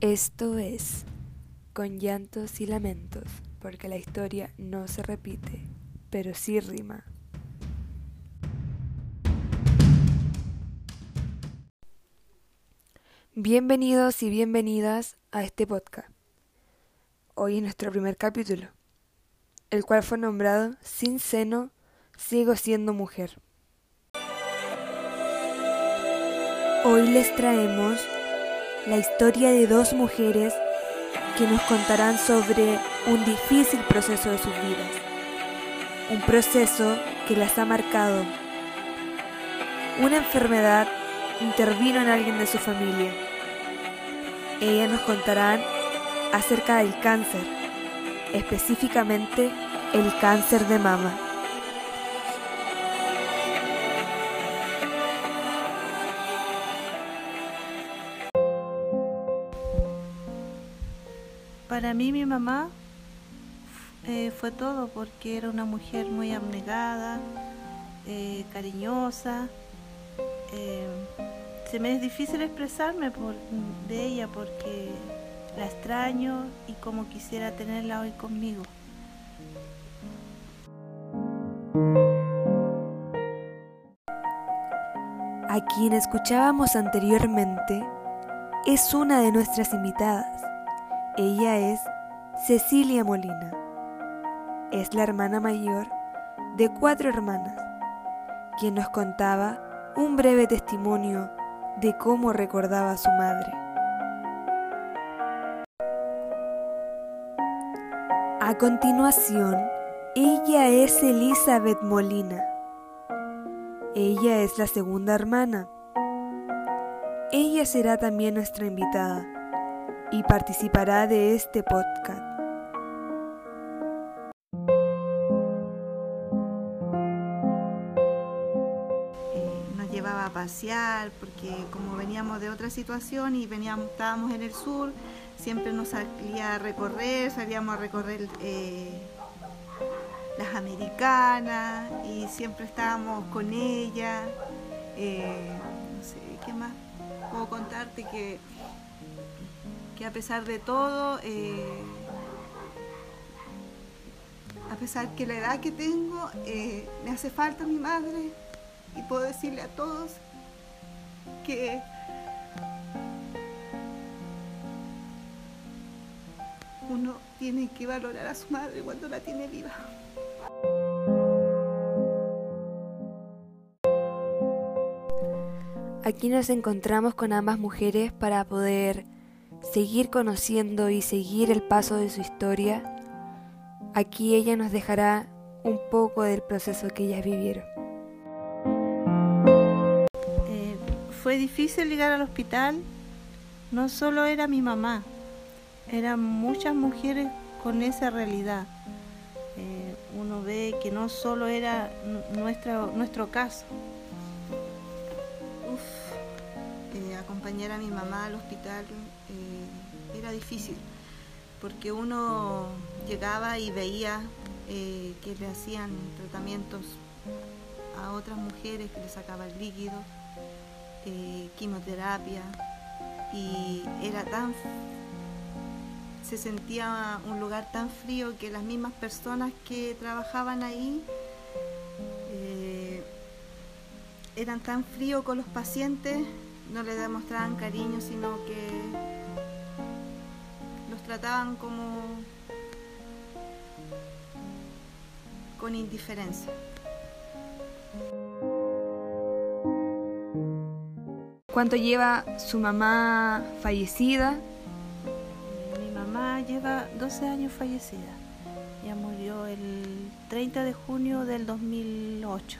Esto es con llantos y lamentos, porque la historia no se repite, pero sí rima. Bienvenidos y bienvenidas a este podcast. Hoy es nuestro primer capítulo, el cual fue nombrado Sin seno, sigo siendo mujer. Hoy les traemos la historia de dos mujeres que nos contarán sobre un difícil proceso de sus vidas. Un proceso que las ha marcado. Una enfermedad intervino en alguien de su familia. Ellas nos contarán acerca del cáncer, específicamente el cáncer de mama. Para mí mi mamá eh, fue todo porque era una mujer muy abnegada, eh, cariñosa. Eh, se me es difícil expresarme por, de ella porque la extraño y como quisiera tenerla hoy conmigo. A quien escuchábamos anteriormente es una de nuestras invitadas. Ella es Cecilia Molina. Es la hermana mayor de cuatro hermanas, quien nos contaba un breve testimonio de cómo recordaba a su madre. A continuación, ella es Elizabeth Molina. Ella es la segunda hermana. Ella será también nuestra invitada y participará de este podcast. Eh, nos llevaba a pasear porque como veníamos de otra situación y veníamos, estábamos en el sur, siempre nos salía a recorrer, salíamos a recorrer eh, las americanas y siempre estábamos con ella. Eh, no sé, ¿qué más puedo contarte? Que que a pesar de todo, eh, a pesar que la edad que tengo, eh, me hace falta mi madre y puedo decirle a todos que uno tiene que valorar a su madre cuando la tiene viva. Aquí nos encontramos con ambas mujeres para poder seguir conociendo y seguir el paso de su historia, aquí ella nos dejará un poco del proceso que ellas vivieron. Eh, fue difícil llegar al hospital, no solo era mi mamá, eran muchas mujeres con esa realidad. Eh, uno ve que no solo era nuestro, caso. Acompañar a mi mamá al hospital eh, era difícil, porque uno llegaba y veía eh, que le hacían tratamientos a otras mujeres que le sacaban líquido, eh, quimioterapia, y era tan se sentía un lugar tan frío que las mismas personas que trabajaban ahí eran tan fríos con los pacientes, no le demostraban cariño, sino que trataban como con indiferencia. ¿Cuánto lleva su mamá fallecida? Mi mamá lleva 12 años fallecida. Ya murió el 30 de junio del 2008.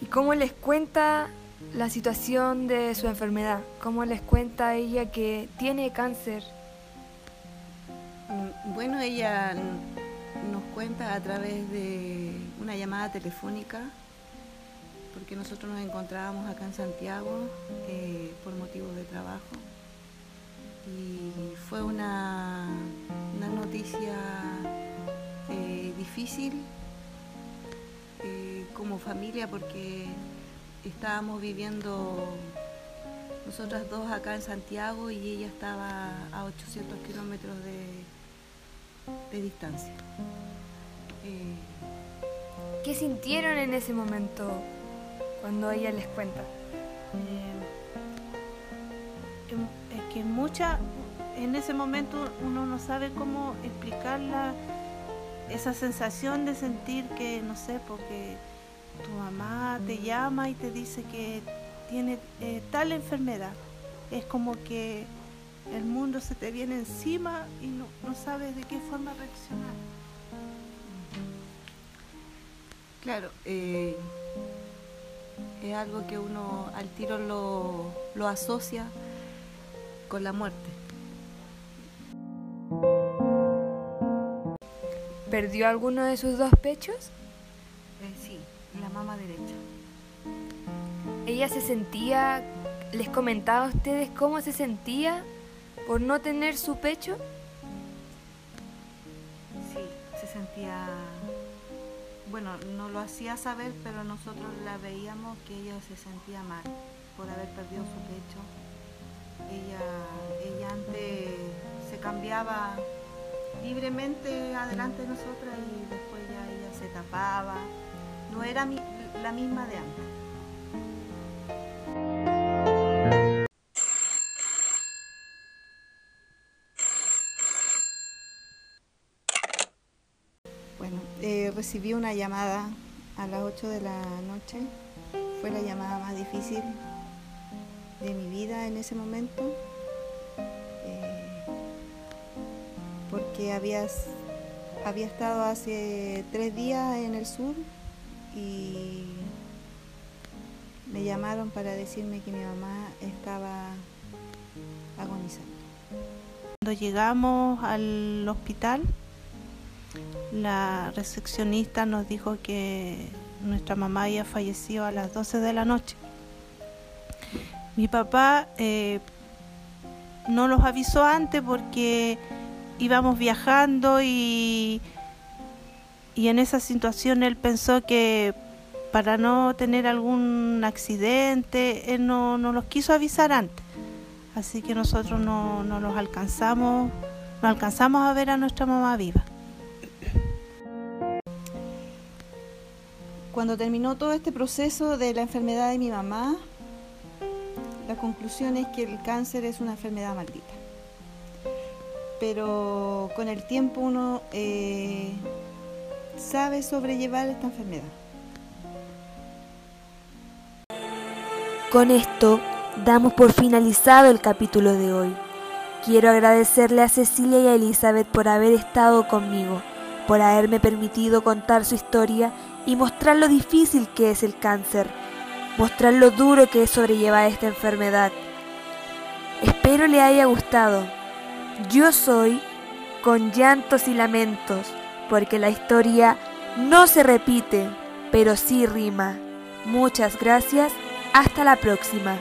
¿Y cómo les cuenta la situación de su enfermedad, cómo les cuenta ella que tiene cáncer. Mm, bueno, ella nos cuenta a través de una llamada telefónica, porque nosotros nos encontrábamos acá en Santiago eh, por motivos de trabajo. Y fue una, una noticia eh, difícil eh, como familia porque estábamos viviendo nosotras dos acá en Santiago y ella estaba a 800 kilómetros de, de distancia. Eh, ¿Qué sintieron en ese momento cuando ella les cuenta? Eh, es que mucha, en ese momento uno no sabe cómo explicarla, esa sensación de sentir que, no sé, porque tu mamá te llama y te dice que tiene eh, tal enfermedad. Es como que el mundo se te viene encima y no, sabes de qué forma reaccionar. Claro, eh, es algo que uno al tiro lo, lo asocia con la muerte. ¿Perdió alguno de sus dos pechos? Eh, sí, mama derecha. ¿Ella se sentía, les comentaba a ustedes cómo se sentía por no tener su pecho? Sí, se sentía, bueno, no lo hacía saber, pero nosotros la veíamos que ella se sentía mal por haber perdido su pecho. Ella, ella antes se cambiaba libremente adelante de nosotras y después ya ella se tapaba. No era la misma de antes. Bueno, eh, recibí una llamada a las 8 de la noche. Fue la llamada más difícil de mi vida en ese momento. Eh, porque había estado hace tres días en el sur y me llamaron para decirme que mi mamá estaba agonizando. Cuando llegamos al hospital, la recepcionista nos dijo que nuestra mamá había fallecido a las 12 de la noche. Mi papá eh, no los avisó antes porque íbamos viajando y, y en esa situación él pensó que para no tener algún accidente, él no, no los quiso avisar antes. Así que nosotros no, no los alcanzamos, no alcanzamos a ver a nuestra mamá viva. Cuando terminó todo este proceso de la enfermedad de mi mamá, la conclusión es que el cáncer es una enfermedad maldita. Pero con el tiempo uno eh, sabe sobrellevar esta enfermedad. Con esto damos por finalizado el capítulo de hoy. Quiero agradecerle a Cecilia y a Elizabeth por haber estado conmigo, por haberme permitido contar su historia y mostrar lo difícil que es el cáncer, mostrar lo duro que es sobrellevar esta enfermedad. Espero le haya gustado. Yo soy con llantos y lamentos, porque la historia no se repite, pero sí rima. Muchas gracias hasta la próxima.